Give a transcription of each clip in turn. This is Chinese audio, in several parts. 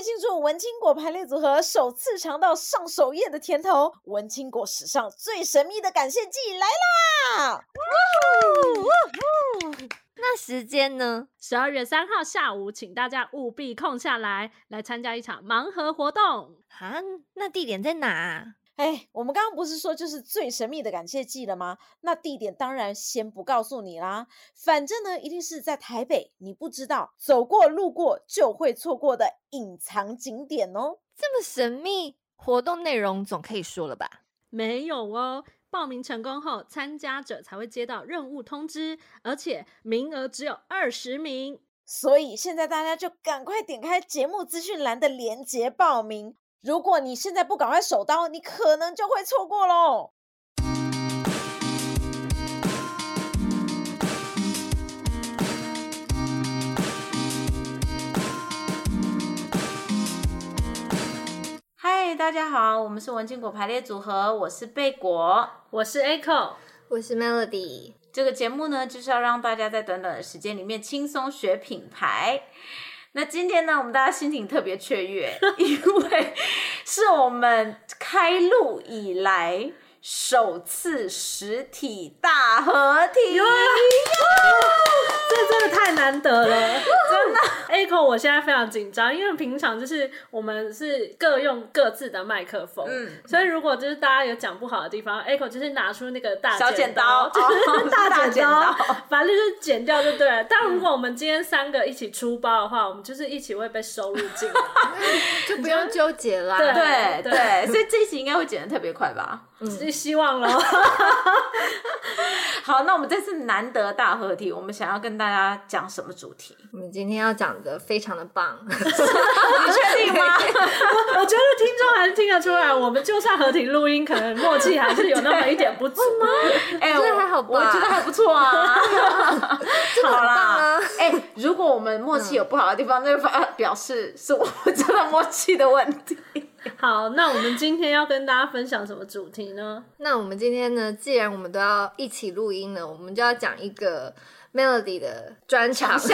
为庆祝文青果排列组合首次尝到上首页的甜头，文青果史上最神秘的感谢季来啦！那时间呢？十二月三号下午，请大家务必空下来，来参加一场盲盒活动。啊，那地点在哪？哎，我们刚刚不是说就是最神秘的感谢祭了吗？那地点当然先不告诉你啦。反正呢，一定是在台北，你不知道，走过路过就会错过的隐藏景点哦。这么神秘，活动内容总可以说了吧？没有哦。报名成功后，参加者才会接到任务通知，而且名额只有二十名，所以现在大家就赶快点开节目资讯栏的链接报名。如果你现在不赶快手刀，你可能就会错过喽。嗨，大家好，我们是文青果排列组合，我是贝果，我是 Echo，我是 Melody。这个节目呢，就是要让大家在短短的时间里面轻松学品牌。那今天呢，我们大家心情特别雀跃，因为是我们开录以来首次实体大合体。这真的太难得了，真的。Echo，我现在非常紧张，因为平常就是我们是各用各自的麦克风，嗯，所以如果就是大家有讲不好的地方，Echo 就是拿出那个大小剪刀，就是 大剪刀，反正就是剪掉就对了。但如果我们今天三个一起出包的话，我们就是一起会被收入进来，就不用纠结啦。对对对，所以这一集应该会剪的特别快吧？嗯，希望喽。好，那我们这次难得大合体，我们想要跟大家讲什么主题？我们今天要讲的非常的棒，你确定吗？我觉得听众还是听得出来，我们就算合体录音，可能默契还是有那么一点不足吗？哎，我觉得还好吧，我觉得还不错啊。好啦，哎，如果我们默契有不好的地方，那就表示是我们真的默契的问题。好，那我们今天要跟大家分享什么主题呢？那我们今天呢，既然我们都要一起录音了，我们就要讲一个 Melody 的专长。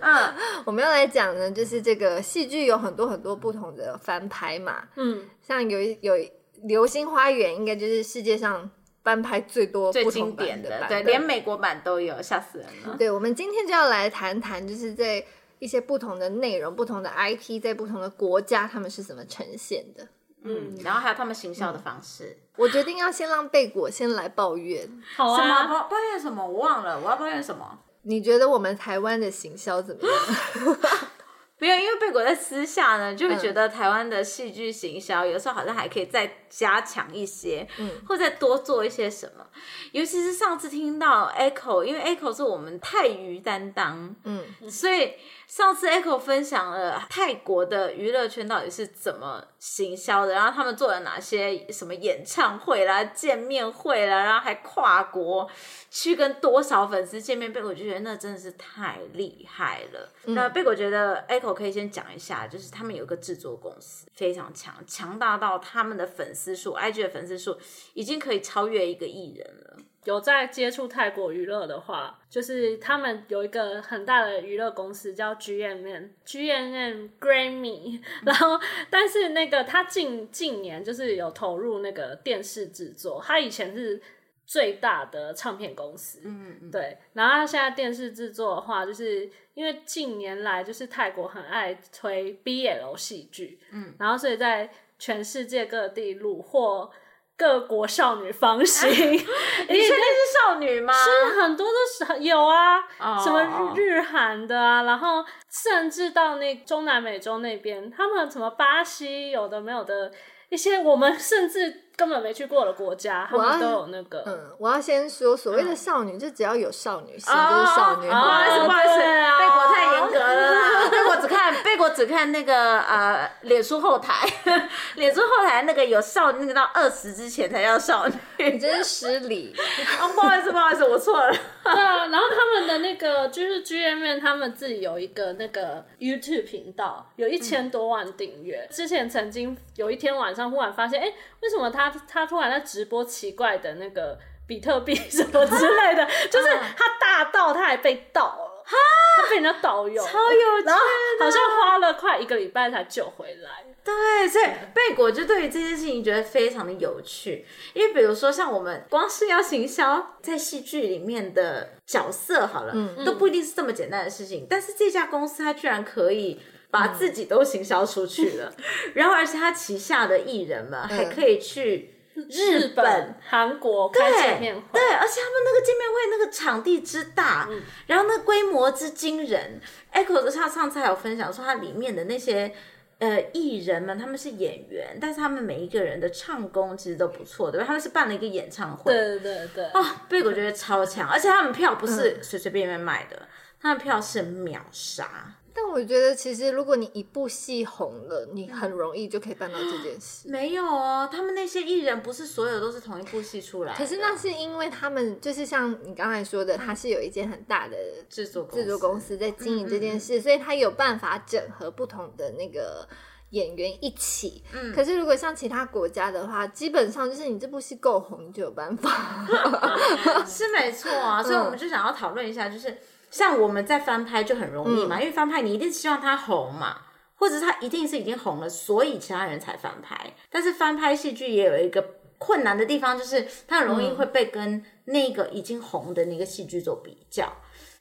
嗯，我们要来讲呢，就是这个戏剧有很多很多不同的翻拍嘛。嗯，像有有《流星花园》，应该就是世界上翻拍最多、最经典的，对，连美国版都有，吓死人了。对，我们今天就要来谈谈，就是在。一些不同的内容，不同的 IP，在不同的国家，他们是怎么呈现的？嗯，然后还有他们行销的方式。嗯、我决定要先让贝果先来抱怨。好啊，什么抱抱怨什么？我忘了，我要抱怨什么？你觉得我们台湾的行销怎么样？不要，因为贝果在私下呢，就会觉得台湾的戏剧行销有时候好像还可以再加强一些，嗯，或再多做一些什么。尤其是上次听到 Echo，因为 Echo 是我们泰娱担当，嗯，所以。上次 Echo 分享了泰国的娱乐圈到底是怎么行销的，然后他们做了哪些什么演唱会啦、见面会啦，然后还跨国去跟多少粉丝见面，贝果就觉得那真的是太厉害了。嗯、那贝果觉得 Echo 可以先讲一下，就是他们有个制作公司非常强，强大到他们的粉丝数，IG 的粉丝数已经可以超越一个艺人了。有在接触泰国娱乐的话，就是他们有一个很大的娱乐公司叫 GMM，GMM Grammy，然后但是那个他近近年就是有投入那个电视制作，他以前是最大的唱片公司，嗯嗯，对，然后他现在电视制作的话，就是因为近年来就是泰国很爱推 BL 戏剧，嗯，然后所以在全世界各地虏获。各国少女芳心，你确定是少女吗？是很多都是有啊，oh, 什么日韩的啊，然后甚至到那中南美洲那边，他们什么巴西有的没有的一些，我们甚至。根本没去过的国家，他们都有那个。嗯，我要先说，所谓的少女，就只要有少女心就是少女。不好意思，不好意思，贝果太严格了啦。贝果只看贝果只看那个呃，脸书后台，脸书后台那个有少那个到二十之前才叫少女，你真是失礼。哦，不好意思，不好意思，我错了。对啊，然后他们的那个就是 GMM，他们自己有一个那个 YouTube 频道，有一千多万订阅。之前曾经有一天晚上忽然发现，哎，为什么他？他他突然在直播奇怪的那个比特币 什么之类的，就是他大到他还被盗了，他被人家导游，超有趣，然后好像花了快一个礼拜才救回来。对，所以贝果就对于这件事情觉得非常的有趣，因为比如说像我们光是要行销在戏剧里面的角色好了，嗯，都不一定是这么简单的事情，但是这家公司它居然可以。把自己都行销出去了，嗯、然后而且他旗下的艺人们还可以去日本、韩国开见面会，对，而且他们那个见面会那个场地之大，嗯、然后那规模之惊人。Echo 的他上次还有分享说，他里面的那些呃艺人们他们是演员，但是他们每一个人的唱功其实都不错，对吧？他们是办了一个演唱会，对对对啊，贝果觉得超强，而且他们票不是随随便便卖的，嗯、他们票是秒杀。但我觉得，其实如果你一部戏红了，你很容易就可以办到这件事。没有哦，他们那些艺人不是所有都是同一部戏出来的。可是那是因为他们就是像你刚才说的，他是有一间很大的制作制作公司在经营这件事，所以他有办法整合不同的那个演员一起。嗯。可是如果像其他国家的话，基本上就是你这部戏够红，你就有办法。是没错啊，所以我们就想要讨论一下，就是。像我们在翻拍就很容易嘛，嗯、因为翻拍你一定希望它红嘛，或者它一定是已经红了，所以其他人才翻拍。但是翻拍戏剧也有一个困难的地方，就是它很容易会被跟那个已经红的那个戏剧做比较。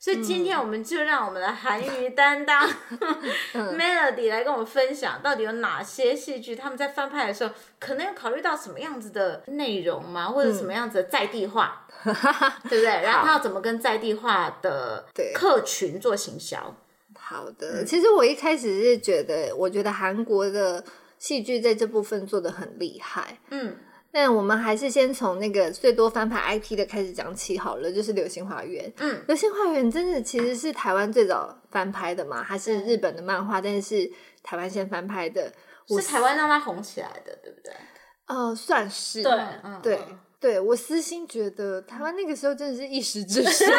所以今天我们就让我们的韩娱担当、嗯、Melody 来跟我们分享，到底有哪些戏剧他们在翻拍的时候，可能有考虑到什么样子的内容吗？或者什么样子的在地化，嗯、对不对？然后他要怎么跟在地化的客群做行销？好的，其实我一开始是觉得，我觉得韩国的戏剧在这部分做的很厉害，嗯。但我们还是先从那个最多翻拍 IP 的开始讲起好了，就是《流星花园》。嗯，《流星花园》真的其实是台湾最早翻拍的嘛？还是日本的漫画？但是台湾先翻拍的，是台湾让它红起来的，对不对？呃，算是。对，嗯，对。对，我私心觉得台湾那个时候真的是一时之 选，而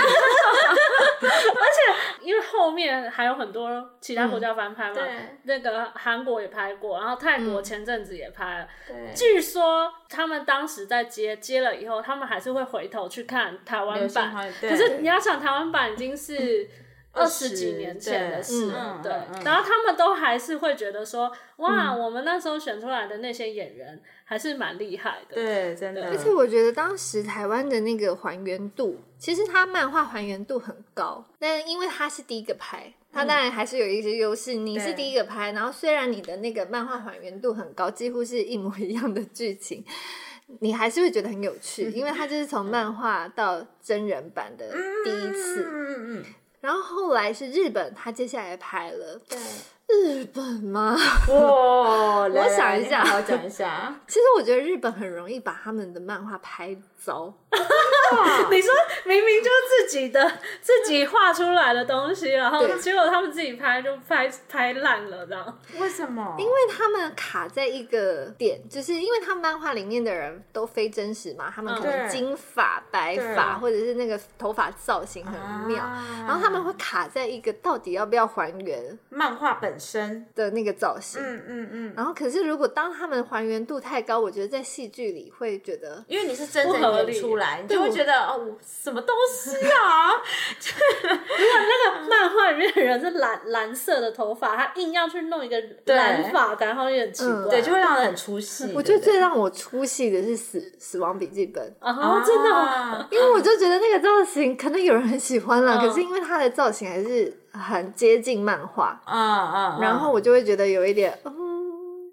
且因为后面还有很多其他国家翻拍嘛，嗯、那个韩国也拍过，然后泰国前阵子也拍了。嗯、据说他们当时在接接了以后，他们还是会回头去看台湾版。可是你要想，台湾版已经是二十几年前的事，对。然后他们都还是会觉得说，哇，嗯、我们那时候选出来的那些演员。还是蛮厉害的，对，真的。而且我觉得当时台湾的那个还原度，其实它漫画还原度很高，但因为它是第一个拍，它当然还是有一些优势。嗯、你是第一个拍，然后虽然你的那个漫画还原度很高，几乎是一模一样的剧情，你还是会觉得很有趣，因为它就是从漫画到真人版的第一次。嗯嗯嗯。然后后来是日本，他接下来拍了。对。日本吗？哇，我想一下，我讲一下。其实我觉得日本很容易把他们的漫画拍糟。你说明明就是自己的自己画出来的东西，然后结果他们自己拍就拍拍烂了，这样。为什么？因为他们卡在一个点，就是因为他们漫画里面的人都非真实嘛，他们可能金发、白发，或者是那个头发造型很妙，然后他们会卡在一个到底要不要还原漫画本身。的那个造型，嗯嗯嗯，然后可是如果当他们还原度太高，我觉得在戏剧里会觉得，因为你是真正演出来，你就会觉得哦，什么东西啊？如 果那个漫画里面的人是蓝蓝色的头发，他硬要去弄一个蓝发，然后有点奇怪，对，就会让人很出戏。我觉得最让我出戏的是死死亡笔记本。啊，真的，因为我就觉得那个造型可能有人很喜欢了，可是因为他的造型还是。很接近漫画，嗯嗯，然后我就会觉得有一点，嗯，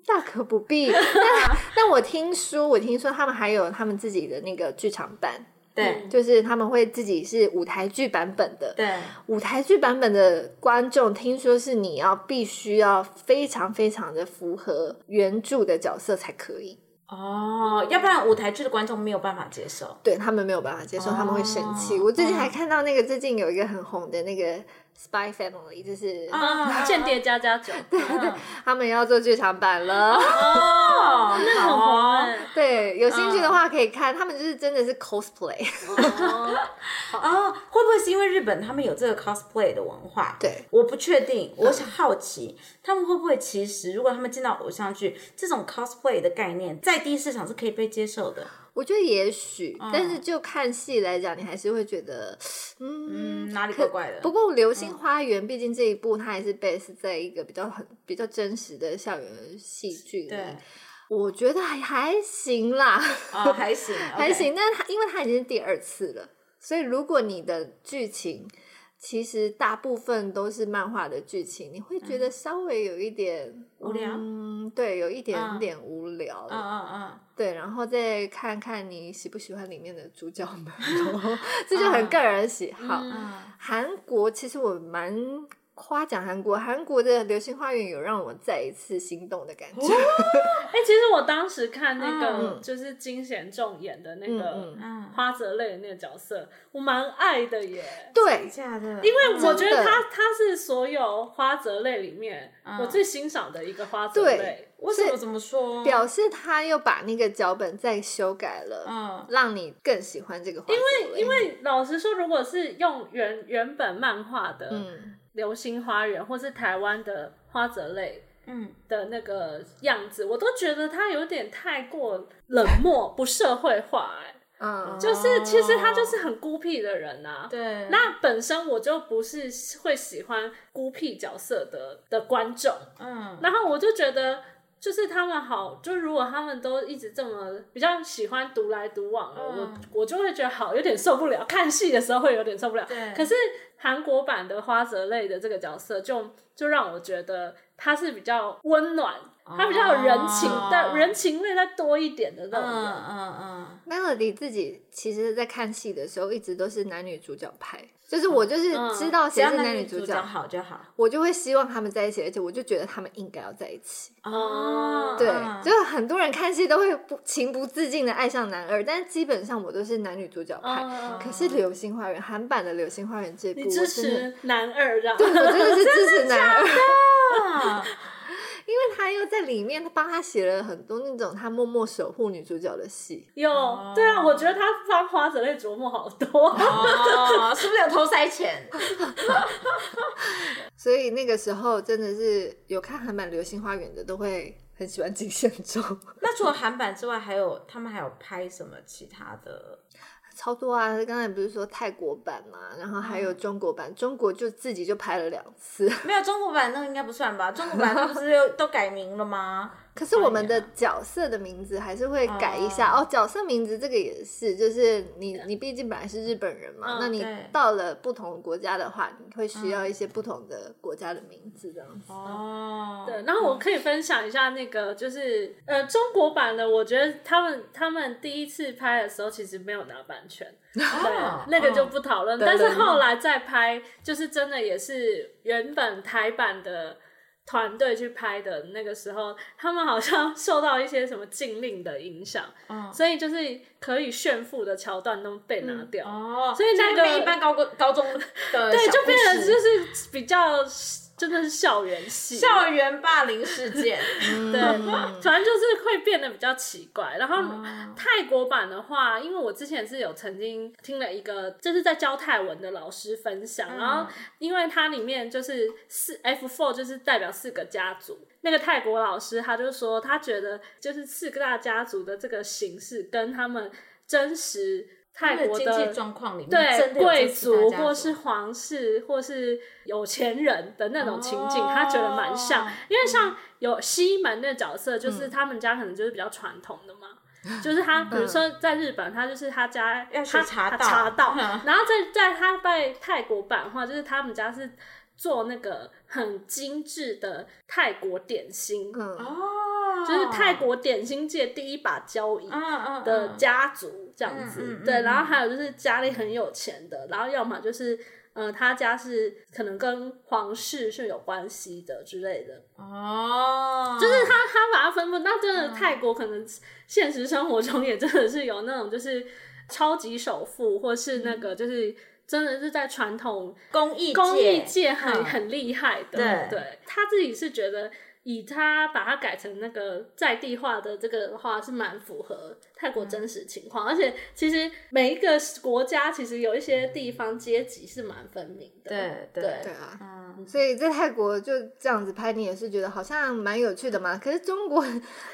大可不必。但但我听说，我听说他们还有他们自己的那个剧场版，对，就是他们会自己是舞台剧版本的，对，舞台剧版本的观众听说是你要必须要非常非常的符合原著的角色才可以。哦，要不然舞台剧的观众没有办法接受，对，他们没有办法接受，他们会生气。我最近还看到那个最近有一个很红的那个。Spy Family 就是啊，间谍家家酒，对对，他们要做剧场版了哦，那很红。对，有兴趣的话可以看，他们就是真的是 cosplay。哦，会不会是因为日本他们有这个 cosplay 的文化？对，我不确定，我想好奇他们会不会其实如果他们进到偶像剧，这种 cosplay 的概念在第一市场是可以被接受的。我觉得也许，嗯、但是就看戏来讲，你还是会觉得，嗯，嗯哪里怪怪的。不过《流星花园》毕竟这一部它还是 base 在一个比较很比较真实的校园戏剧里，对，我觉得还还行啦，哦、还行 还行。但它因为它已经是第二次了，所以如果你的剧情。其实大部分都是漫画的剧情，你会觉得稍微有一点无聊，嗯，对，有一点点无聊，嗯嗯嗯，对，然后再看看你喜不喜欢里面的主角们，这就很个人喜好。韩国其实我蛮。夸奖韩国，韩国的《流星花园》有让我再一次心动的感觉。哎、欸，其实我当时看那个就是金贤重演的那个花泽类的那个角色，我蛮爱的耶。对，因为我觉得他他是所有花泽类里面我最欣赏的一个花泽类。为什么这么说？表示他又把那个脚本再修改了，嗯，让你更喜欢这个花泽类。因为因为老实说，如果是用原原本漫画的，嗯。流星花园，或是台湾的花泽类，嗯。的那个样子，嗯、我都觉得他有点太过冷漠、不社会化、欸，哎，嗯，就是其实他就是很孤僻的人啊。对，那本身我就不是会喜欢孤僻角色的的观众，嗯，然后我就觉得。就是他们好，就如果他们都一直这么比较喜欢独来独往，嗯、我我就会觉得好有点受不了。看戏的时候会有点受不了。对。可是韩国版的花泽类的这个角色就，就就让我觉得他是比较温暖，他比较有人情，哦、但人情味再多一点的那种。嗯嗯嗯。Melody 自己其实，在看戏的时候，一直都是男女主角派。就是我就是知道谁是男女主角好就好，我就会希望他们在一起，而且我就觉得他们应该要在一起。哦，对，就是很多人看戏都会不情不自禁的爱上男二，但是基本上我都是男女主角派。可是《流星花园》韩版的《流星花园》这部，支持男二，对，我真的是支持男二。因为他又在里面，他帮他写了很多那种他默默守护女主角的戏。有，对啊，我觉得他帮花泽类琢磨好多，哦，是不是有偷塞钱？所以那个时候真的是有看韩版《流星花园》的，都会很喜欢金贤重。那除了韩版之外，还有他们还有拍什么其他的？超多啊！刚才不是说泰国版嘛，然后还有中国版，嗯、中国就自己就拍了两次。没有中国版，那个应该不算吧？中国版那不是又都改名了吗？可是我们的角色的名字还是会改一下、uh, 哦。角色名字这个也是，就是你你毕竟本来是日本人嘛，uh, 那你到了不同国家的话，你会需要一些不同的国家的名字这样子。哦，uh, 对。然后我可以分享一下那个，就是呃中国版的，我觉得他们他们第一次拍的时候其实没有拿版权，uh, 对，uh, 那个就不讨论。Uh, 但是后来再拍，就是真的也是原本台版的。团队去拍的那个时候，他们好像受到一些什么禁令的影响，嗯、所以就是可以炫富的桥段都被拿掉。嗯、哦，所以那个一般高高中的 对，就变成就是比较。真的是校园戏，校园霸凌事件，对，反正就是会变得比较奇怪。然后泰国版的话，因为我之前是有曾经听了一个，就是在教泰文的老师分享，然后因为它里面就是四 F four 就是代表四个家族，那个泰国老师他就说，他觉得就是四个大家族的这个形式跟他们真实。泰国的经济状况里面，对贵族或是皇室或是有钱人的那种情景，哦、他觉得蛮像。因为像有西门的角色，就是他们家可能就是比较传统的嘛，嗯、就是他 比如说在日本，他就是他家要去茶道，茶道，然后在在他在泰国版的话，就是他们家是做那个很精致的泰国点心。嗯、哦。就是泰国点心界第一把交椅的家族这样子，嗯嗯嗯、对，然后还有就是家里很有钱的，然后要么就是，呃，他家是可能跟皇室是有关系的之类的。哦，就是他他把它分布，那真的泰国可能现实生活中也真的是有那种就是超级首富，或是那个就是真的是在传统工艺工艺界很、嗯、很厉害的，对，对，他自己是觉得。以他把它改成那个在地化的这个的话，是蛮符合泰国真实情况。嗯、而且其实每一个国家其实有一些地方阶级是蛮分明的。对对对啊，嗯，所以在泰国就这样子拍，你也是觉得好像蛮有趣的嘛。可是中国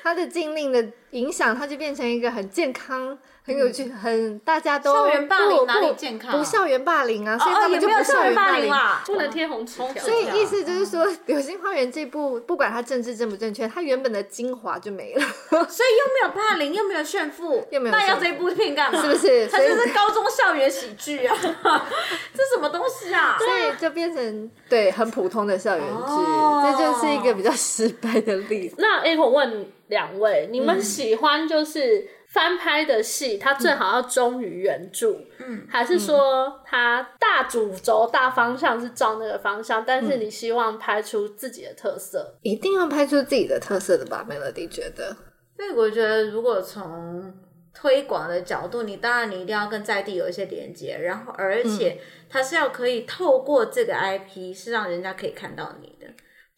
它的禁令的影响，它就变成一个很健康。很有趣，很大家都校园霸凌哪里健康？不校园霸凌啊，所以他们就不校园霸凌啦，不能贴红旗条。所以意思就是说，《流星花园》这部不管它政治正不正确，它原本的精华就没了。所以又没有霸凌，又没有炫富，又没有。那要这部片干嘛？是不是？它就是高中校园喜剧啊！这什么东西啊？所以就变成对很普通的校园剧，这就是一个比较失败的例子。那 A 我问两位，你们喜欢就是？翻拍的戏，它最好要忠于原著，嗯，还是说它大主轴、大方向是照那个方向，但是你希望拍出自己的特色？一定要拍出自己的特色的吧？Melody 觉得，所以我觉得，如果从推广的角度，你当然你一定要跟在地有一些连接，然后而且它是要可以透过这个 IP 是让人家可以看到你的。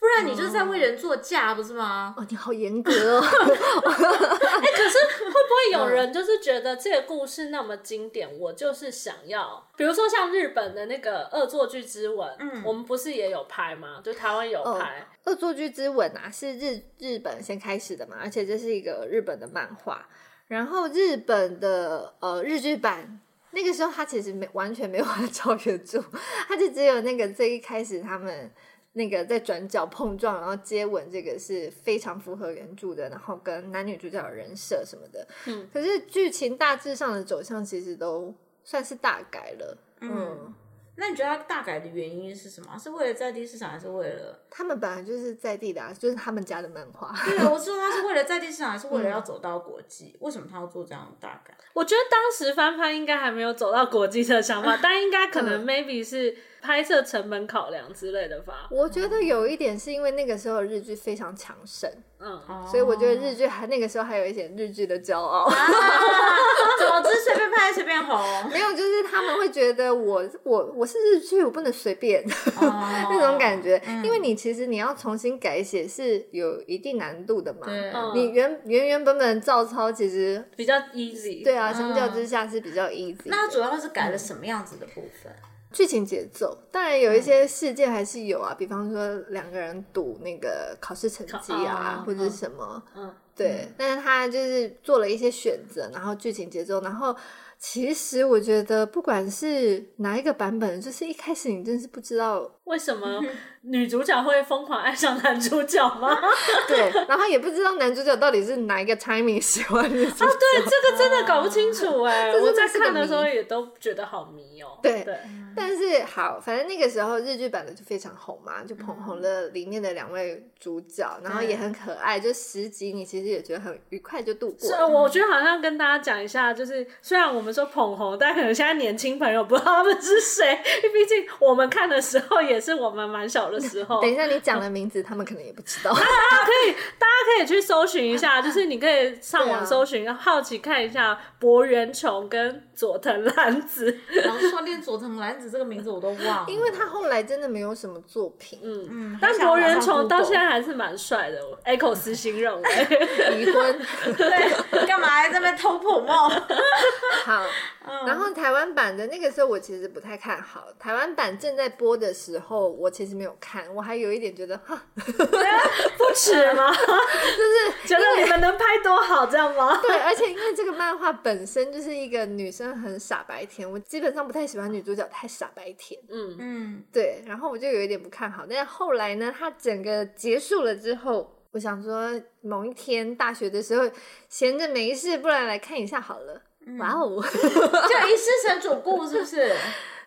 不然你就是在为人作嫁，不是吗？哦，你好严格哦！哎、欸，可是会不会有人就是觉得这个故事那么经典，我就是想要，比如说像日本的那个《恶作剧之吻》，嗯，我们不是也有拍吗？就台湾有拍《恶作剧之吻》啊，是日日本先开始的嘛，而且这是一个日本的漫画，然后日本的呃日剧版那个时候他其实没完全没有 照原著，他就只有那个最一开始他们。那个在转角碰撞，然后接吻，这个是非常符合原著的，然后跟男女主角的人设什么的。嗯，可是剧情大致上的走向其实都算是大改了。嗯，嗯，那你觉得它大改的原因是什么？是为了在地市场，还是为了他们本来就是在地的，啊，就是他们家的漫画。对，我说他是为了在地市场，还是为了要走到国际？嗯，为什么他要做这样的大改？我觉得当时翻翻应该还没有走到国际的想法，但应该可能 maybe 是。拍摄成本考量之类的吧，我觉得有一点是因为那个时候日剧非常强盛，嗯，所以我觉得日剧还那个时候还有一点日剧的骄傲。啊、总之随便拍随便红，没有，就是他们会觉得我我我是日剧，我不能随便、哦、那种感觉，嗯、因为你其实你要重新改写是有一定难度的嘛。对，你原原原本本照抄其实比较 easy，对啊，相较之下是比较 easy。那主要是改了什么样子的部分？剧情节奏，当然有一些事件还是有啊，嗯、比方说两个人赌那个考试成绩啊，哦、或者什么，嗯，对，嗯、但是他就是做了一些选择，然后剧情节奏，然后。其实我觉得，不管是哪一个版本，就是一开始你真是不知道为什么女主角会疯狂爱上男主角吗？对，然后也不知道男主角到底是哪一个 timing 喜欢女主角。啊，对，这个真的搞不清楚 哎。我在看的时候也都觉得好迷哦。对对，但是好，反正那个时候日剧版的就非常红嘛，就捧红了里面的两位主角，然后也很可爱，就十集你其实也觉得很愉快就度过。是，我觉得好像跟大家讲一下，就是虽然我们。说捧红，但可能现在年轻朋友不知道他们是谁，毕竟我们看的时候也是我们蛮小的时候。等一下你讲的名字，他们可能也不知道。大家可以，大家可以去搜寻一下，就是你可以上网搜寻，啊、好奇看一下博元琼跟佐藤蓝子。然后说连佐藤蓝子这个名字我都忘了，因为他后来真的没有什么作品。嗯嗯，但博人崇到现在还是蛮帅的。Echo 私心认为 离婚，对，干嘛在这边偷破帽？好。然后台湾版的那个时候，我其实不太看好。台湾版正在播的时候，我其实没有看，我还有一点觉得哈，不耻吗？就是觉得你们能拍多好，这样吗？对，而且因为这个漫画本身就是一个女生很傻白甜，我基本上不太喜欢女主角太傻白甜。嗯嗯，对，然后我就有一点不看好。但是后来呢，它整个结束了之后，我想说某一天大学的时候闲着没事，不然来看一下好了。哇哦！就一世神主顾是不是？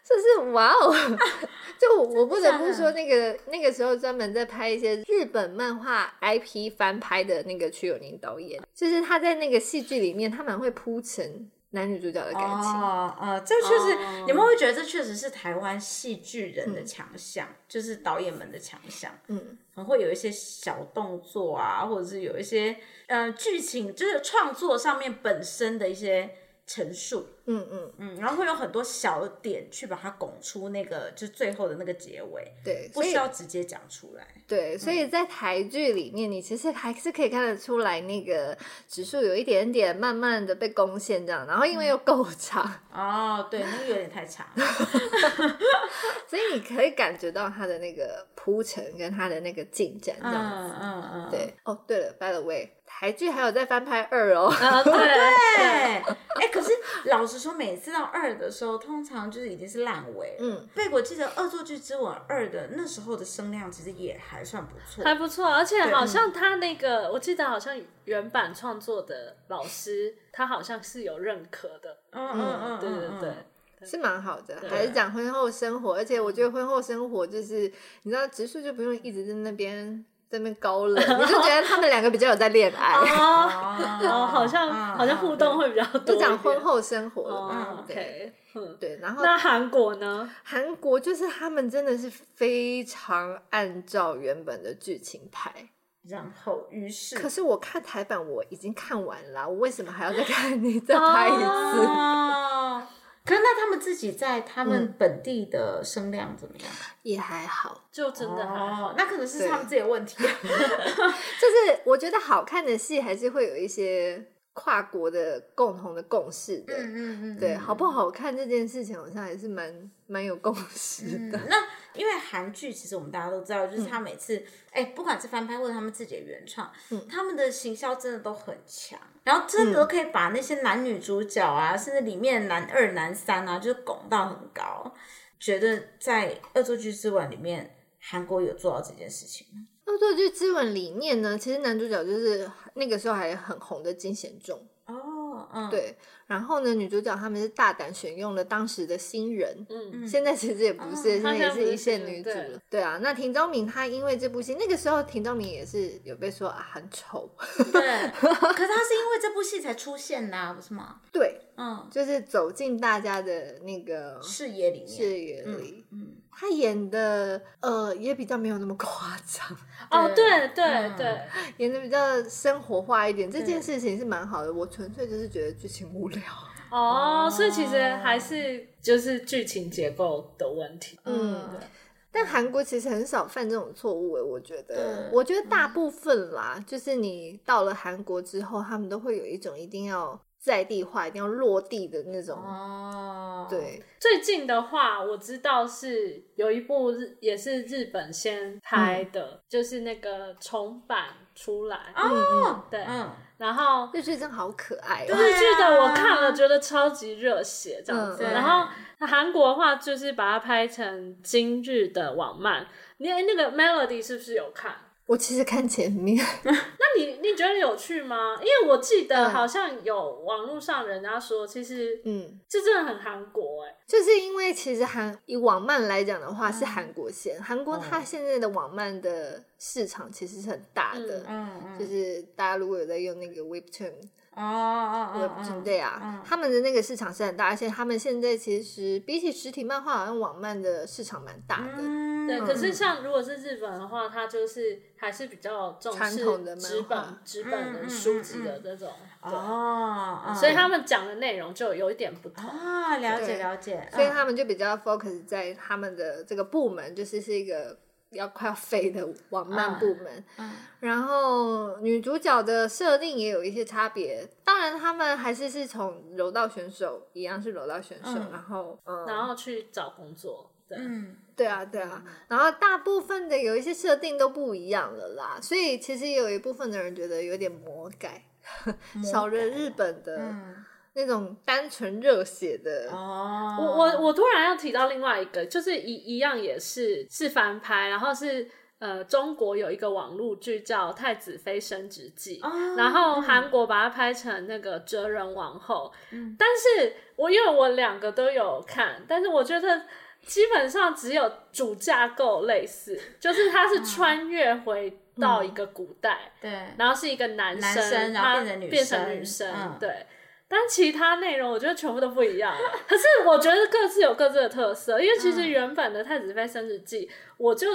就是哇哦！就我不得不说，那个那个时候专门在拍一些日本漫画 IP 翻拍的那个曲友宁导演，就是他在那个戏剧里面，他蛮会铺陈男女主角的感情。哦，呃，这确实，哦、你们会觉得这确实是台湾戏剧人的强项，嗯、就是导演们的强项。嗯，很会有一些小动作啊，或者是有一些呃剧情，就是创作上面本身的一些。陈述，嗯嗯嗯，然后会有很多小的点去把它拱出那个就最后的那个结尾，对，不需要直接讲出来。对，所以在台剧里面，你其实还是可以看得出来那个指数有一点点慢慢的被攻陷这样，然后因为又够长，哦，对，那个有点太长，所以你可以感觉到它的那个铺陈跟它的那个进展这样子，嗯嗯嗯，对，哦，对了，by the way。台剧还有在翻拍二哦，对。对，哎、欸，可是老实说，每次到二的时候，通常就是已经是烂尾。嗯，贝果记得《恶作剧之吻二》的那时候的声量其实也还算不错，还不错，而且好像他那个，我记得好像原版创作的老师，他好像是有认可的。嗯嗯嗯，对对对，是蛮好的，对。还是讲婚后生活，而且我觉得婚后生活就是，你知道，植树就不用一直在那边。在那边高冷，你就觉得他们两个比较有在恋爱哦，好像好像互动会比较多。就讲婚后生活了嘛，OK，对。然后那韩国呢？韩国就是他们真的是非常按照原本的剧情拍，然后于是，可是我看台版我已经看完了，我为什么还要再看你 再拍一次？可是那他们自己在他们本地的声量怎么样？也还好，就真的还好。那可能是他们自己的问题。就是我觉得好看的戏还是会有一些跨国的共同的共识的。嗯嗯嗯。对，好不好看这件事情好像还是蛮蛮有共识的。那因为韩剧其实我们大家都知道，就是他每次哎，不管是翻拍或者他们自己的原创，他们的行销真的都很强。然后真的都可以把那些男女主角啊，嗯、甚至里面男二、男三啊，就是拱到很高。觉得在《恶作剧之吻》里面，韩国有做到这件事情吗？《恶作剧之吻》里面呢，其实男主角就是那个时候还很红的金贤重。哦，嗯，对。然后呢，女主角他们是大胆选用了当时的新人，嗯，现在其实也不是，现在也是一线女主了。对啊，那田昭明她因为这部戏，那个时候田昭明也是有被说啊很丑，对，可是他是因为这部戏才出现的，不是吗？对，嗯，就是走进大家的那个视野里面，视野里，嗯，他演的呃也比较没有那么夸张，哦，对对对，演的比较生活化一点，这件事情是蛮好的。我纯粹就是觉得剧情无聊。哦，所以其实还是就是剧情结构的问题。嗯，对。但韩国其实很少犯这种错误诶，我觉得。我觉得大部分啦，就是你到了韩国之后，他们都会有一种一定要在地化、一定要落地的那种。哦。对。最近的话，我知道是有一部日也是日本先拍的，就是那个重版出来。哦。对。嗯。然后日剧真好可爱，日剧的我看了觉得超级热血这样子。然后韩国的话就是把它拍成今日的网漫，你那个 Melody 是不是有看？我其实看前面，那你你觉得有趣吗？因为我记得好像有网络上人家说，其实嗯，这真的很韩国哎，就是因为其实韩以网漫来讲的话是韩国先，韩国它现在的网漫的市场其实是很大的，嗯嗯，就是大家如果有在用那个 Webtoon。哦哦哦，对啊，他们的那个市场是很大，而且他们现在其实比起实体漫画，好像网漫的市场蛮大的。对，可是像如果是日本的话，它就是还是比较重视纸本纸本的书籍的这种。哦，所以他们讲的内容就有一点不同啊，了解了解。所以他们就比较 focus 在他们的这个部门，就是是一个。要快要飞的网漫部门，嗯嗯、然后女主角的设定也有一些差别。当然，他们还是是从柔道选手一样是柔道选手，嗯、然后嗯，然后去找工作。对，嗯，对啊，对啊。然后大部分的有一些设定都不一样了啦，所以其实有一部分的人觉得有点魔改，少了日本的。嗯那种单纯热血的哦，我我我突然要提到另外一个，就是一一样也是是翻拍，然后是呃中国有一个网络剧叫《太子妃升职记》，哦、然后韩国把它拍成那个《哲人王后》，嗯，但是我因为我两个都有看，但是我觉得基本上只有主架构类似，就是他是穿越回到一个古代，嗯、对，然后是一个男生，男生然后变成女生，变成女生，嗯、对。但其他内容我觉得全部都不一样，可是我觉得各自有各自的特色，因为其实原本的《太子妃升职记》，我就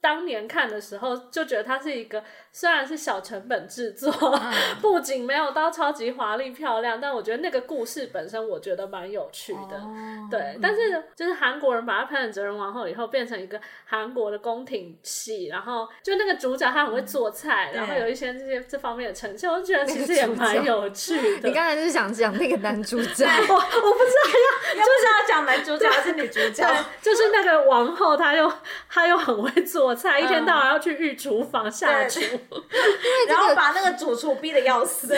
当年看的时候就觉得它是一个虽然是小成本制作，不仅没有到超级华丽漂亮，但我觉得那个故事本身我觉得蛮有趣的。哦、对，嗯、但是就是韩国人把它拍成哲仁王后以后，变成一个韩国的宫廷戏，然后就那个主角他很会做菜，嗯、然后有一些这些这方面的呈现，我觉得其实也蛮有趣的。你刚才是想讲那个男主 角？我我不知道要 就是要讲男主角还是女主角？就是那个王后，她又她又很会做菜，嗯、一天到晚要去御厨房下厨，然后把那个主厨逼得要死。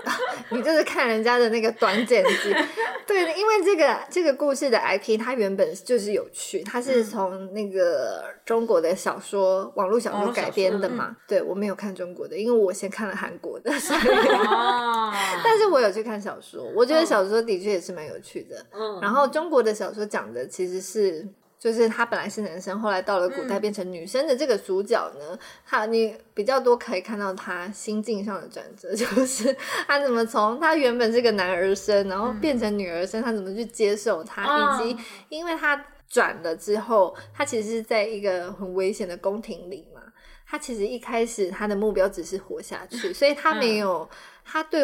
你就是看人家的那个短剪辑，对，因为这个这个故事的 IP 它原本就是有趣，它是从那个中国的小说网络小说改编的嘛。对，我没有看中国的，因为我先看了韩国的，但是我有去看小说，我觉得小说的确也是蛮有趣的。嗯，然后中国的小说讲的其实是。就是他本来是男生，后来到了古代变成女生的这个主角呢，他你比较多可以看到他心境上的转折，就是他怎么从他原本是个男儿身，然后变成女儿身，他怎么去接受他，以及因为他转了之后，他其实是在一个很危险的宫廷里嘛，他其实一开始他的目标只是活下去，所以他没有。他对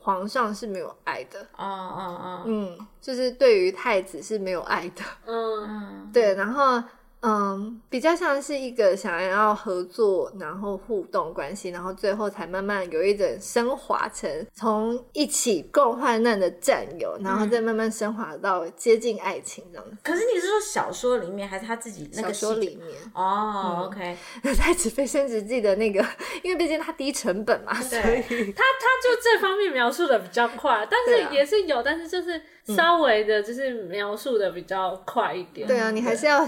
皇上是没有爱的，啊啊啊，嗯，就是对于太子是没有爱的，嗯。嗯，对，然后。嗯，比较像是一个想要合作，然后互动关系，然后最后才慢慢有一种升华成从一起共患难的战友，然后再慢慢升华到接近爱情这样子。可是你是说小说里面，还是他自己那个小说里面？哦，OK，《太子妃升职记》的那个，因为毕竟它低成本嘛，对所以他他就这方面描述的比较快，但是也是有，但是就是稍微的，就是描述的比较快一点。对啊，你还是要。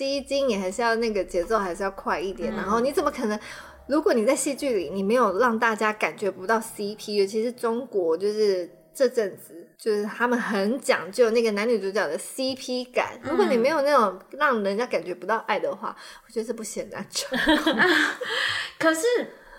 吸睛，你还是要那个节奏，还是要快一点。嗯、然后你怎么可能？如果你在戏剧里，你没有让大家感觉不到 CP，尤其是中国，就是这阵子，就是他们很讲究那个男女主角的 CP 感。如果你没有那种让人家感觉不到爱的话，我觉得这部戏很难成功。可是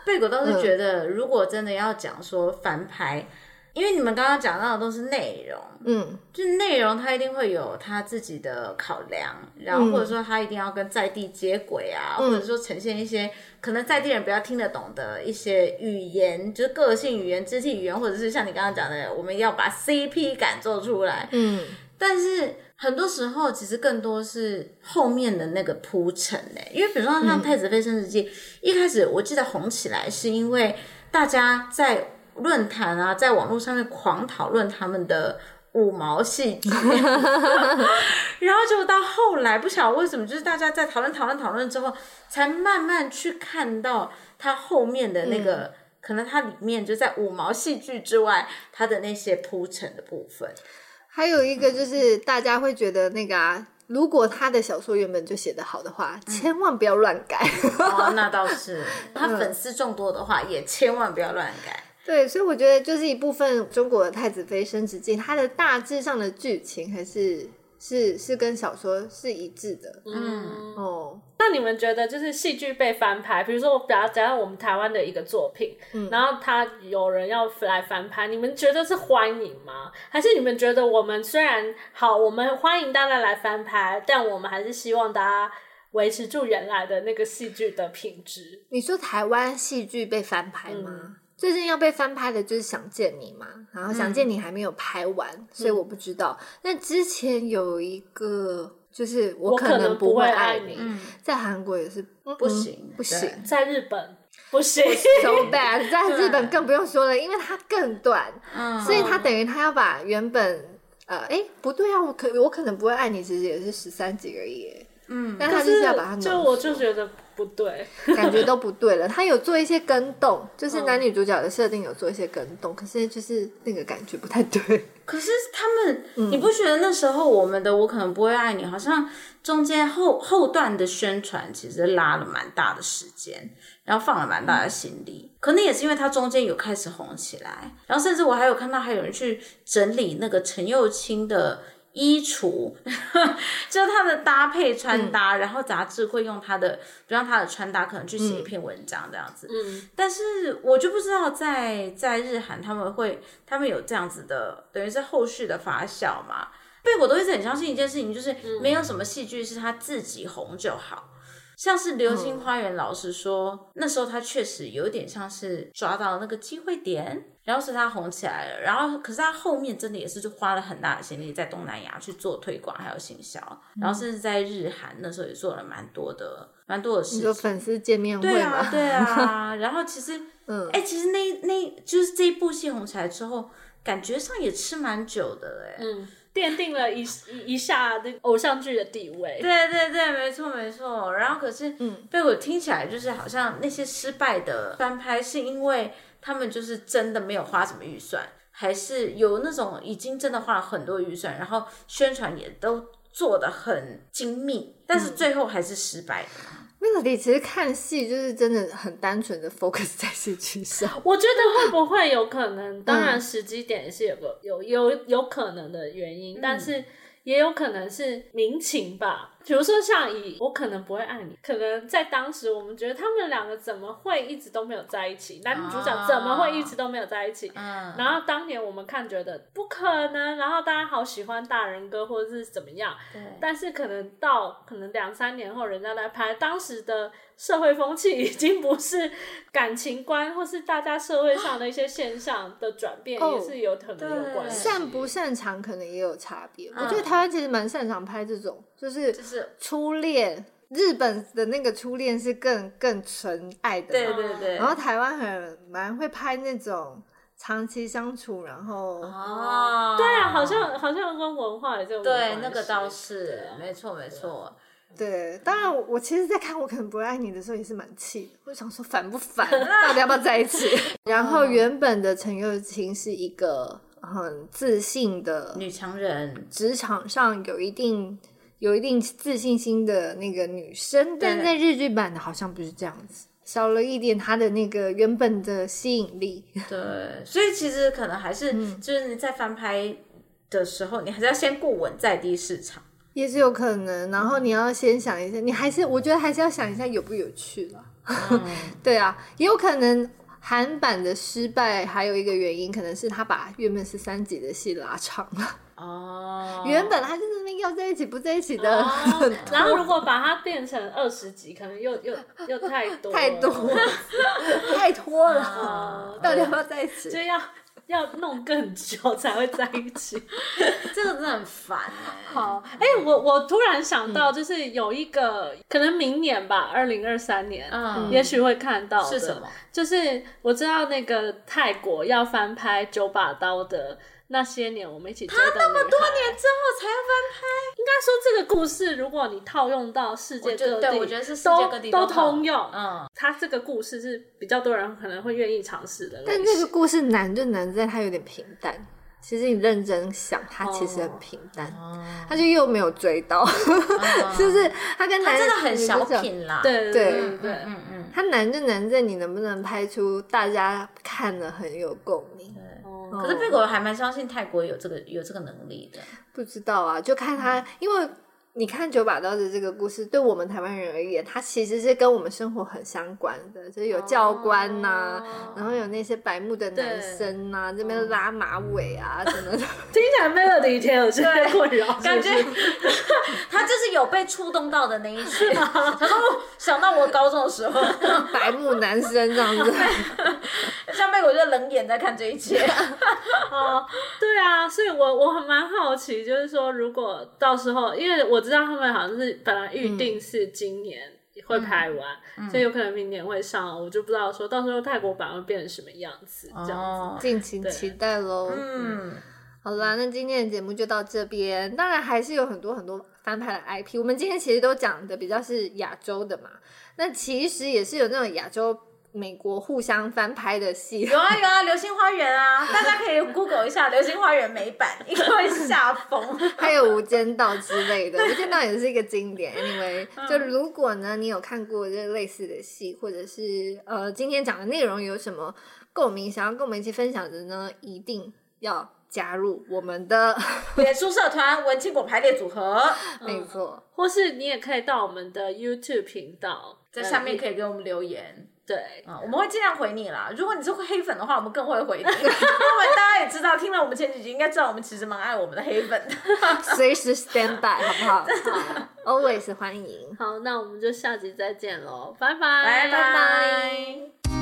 贝果倒是觉得，如果真的要讲说翻拍。因为你们刚刚讲到的都是内容，嗯，就是内容它一定会有它自己的考量，然后或者说它一定要跟在地接轨啊，嗯、或者说呈现一些可能在地人比较听得懂的一些语言，就是个性语言、肢体语言，或者是像你刚刚讲的，我们要把 CP 感做出来，嗯，但是很多时候其实更多是后面的那个铺陈嘞，因为比如说像《太子妃升职记》，嗯，一开始我记得红起来是因为大家在。论坛啊，在网络上面狂讨论他们的五毛戏剧，然后就到后来不晓得为什么，就是大家在讨论讨论讨论之后，才慢慢去看到他后面的那个，嗯、可能它里面就在五毛戏剧之外，它的那些铺陈的部分。还有一个就是大家会觉得那个啊，如果他的小说原本就写得好的话，嗯、千万不要乱改。哦，那倒是，他粉丝众多的话，也千万不要乱改。对，所以我觉得就是一部分中国的《太子妃升职记》，它的大致上的剧情还是是是跟小说是一致的。嗯哦，那你们觉得就是戏剧被翻拍，比如说我比较讲到我们台湾的一个作品，嗯，然后他有人要来翻拍，你们觉得是欢迎吗？还是你们觉得我们虽然好，我们欢迎大家来翻拍，但我们还是希望大家维持住原来的那个戏剧的品质？你说台湾戏剧被翻拍吗？嗯最近要被翻拍的就是《想见你》嘛，然后《想见你》还没有拍完，嗯、所以我不知道。那、嗯、之前有一个，就是我可能不会爱你，在韩国也是不行，嗯、不行，在日本不行，so bad，在日本 更不用说了，因为它更短，嗯、所以它等于它要把原本呃，哎，不对啊，我可我可能不会爱你，其实也是十三集而已，嗯，但他就是要把它，就我就觉得。不对，感觉都不对了。他有做一些更动，就是男女主角的设定有做一些更动，可是就是那个感觉不太对。可是他们，嗯、你不觉得那时候我们的我可能不会爱你，好像中间后后段的宣传其实拉了蛮大的时间，然后放了蛮大的心力。嗯、可能也是因为他中间有开始红起来，然后甚至我还有看到还有人去整理那个陈幼卿的。衣橱，就是他的搭配穿搭，嗯、然后杂志会用他的，比方他的穿搭，可能去写一篇文章这样子。嗯，但是我就不知道在在日韩他们会，他们有这样子的，等于是后续的发酵嘛。所以我都一直很相信一件事情，就是没有什么戏剧是他自己红就好。像是《流星花园》，老实说，嗯、那时候他确实有点像是抓到那个机会点，然后是他红起来了。然后，可是他后面真的也是就花了很大的心力在东南亚去做推广还有行销，然后甚至在日韩那时候也做了蛮多的蛮多的事情。有粉丝见面会对啊，对啊。然后其实，嗯，哎、欸，其实那那就是这一部戏红起来之后，感觉上也吃蛮久的哎，嗯。奠定了一 一下那偶像剧的地位。对对对，没错没错。然后可是，嗯，被我听起来就是好像那些失败的翻拍，是因为他们就是真的没有花什么预算，还是有那种已经真的花了很多预算，然后宣传也都做的很精密，但是最后还是失败的。嗯 Melody 其实看戏就是真的很单纯的 focus 在戏剧上。我觉得会不会有可能？当然时机点也是有个有有有可能的原因，嗯、但是也有可能是民情吧。比如说，像以我可能不会爱你，可能在当时我们觉得他们两个怎么会一直都没有在一起？男女主角怎么会一直都没有在一起？啊、然后当年我们看觉得不可能，然后大家好喜欢大人哥或者是怎么样？对但是可能到可能两三年后，人家来拍，当时的社会风气已经不是感情观，或是大家社会上的一些现象的转变，也是有可能有关系。擅不擅长可能也有差别。嗯、我觉得台湾其实蛮擅长拍这种。就是就是初恋，日本的那个初恋是更更纯爱的，对对对。然后台湾很蛮会拍那种长期相处，然后哦，对啊，好像好像跟文化也就对，那个倒是没错没错。对，当然我我其实，在看我可能不会爱你的时候也是蛮气的，我想说烦不烦，到底要不要在一起？然后原本的陈又青是一个很自信的女强人，职场上有一定。有一定自信心的那个女生，但在日剧版的好像不是这样子，少了一点她的那个原本的吸引力。对，所以其实可能还是，就是你在翻拍的时候，嗯、你还是要先顾稳在地市场，也是有可能。然后你要先想一下，你还是我觉得还是要想一下有不有趣了。嗯、对啊，也有可能韩版的失败还有一个原因，可能是他把原本是三集的戏拉长了。哦，原本他就是那边要在一起不在一起的，哦、然后如果把它变成二十集，可能又又又太多太多 太拖了，哦、到底要不要在一起？就要要弄更久才会在一起，这个真的很烦。好，哎、欸，我我突然想到，就是有一个、嗯、可能明年吧，二零二三年，嗯，也许会看到是什么？就是我知道那个泰国要翻拍九把刀的。那些年我们一起追的，他那么多年之后才要翻拍。应该说这个故事，如果你套用到世界各地，我觉得是世界各地都，都通用。嗯，他这个故事是比较多人可能会愿意尝试的。但这个故事难就难在它有点平淡。其实你认真想，它其实很平淡。哦，他就又没有追到，哦、就是他跟男真的很小品啦。对对对，对嗯嗯，他难就难在你能不能拍出大家看了很有共鸣。可是贝果还蛮相信泰国有这个有这个能力的，不知道啊，就看他，因为你看九把刀的这个故事，对我们台湾人而言，它其实是跟我们生活很相关的，就是有教官呐、然后有那些白目的男生呐、啊，这边拉马尾啊什么的，听起来没有的一天有些困扰，感觉 他就是有被触动到的那一群，然后想到我高中的时候，白目男生这样子。像被我就冷眼在看这一切，哦，对啊，所以我我很蛮好奇，就是说如果到时候，因为我知道他们好像是本来预定是今年会拍完，嗯、所以有可能明年会上，我就不知道说到时候泰国版会变成什么样子，这样子，哦、敬请期待喽。嗯，好啦，那今天的节目就到这边，当然还是有很多很多翻拍的 IP，我们今天其实都讲的比较是亚洲的嘛，那其实也是有那种亚洲。美国互相翻拍的戏有啊有啊，《流星花园》啊，大家可以 Google 一下《流星花园》美版，应该会吓疯。还有《无间道》之类的，《无间道》也是一个经典。Anyway，就如果呢，你有看过这类似的戏，或者是呃，今天讲的内容有什么共鸣，想要跟我们一起分享的呢，一定要加入我们的 脸书社团“文青果排列组合”。没错，或是你也可以到我们的 YouTube 频道，在下面可以给我们留言。对，啊，我们会尽量回你啦。如果你是黑粉的话，我们更会回你。因为大家也知道，听了我们前几集，应该知道我们其实蛮爱我们的黑粉的，随时 stand by，好不好？好，always 欢迎。好，那我们就下集再见喽，拜拜，拜拜。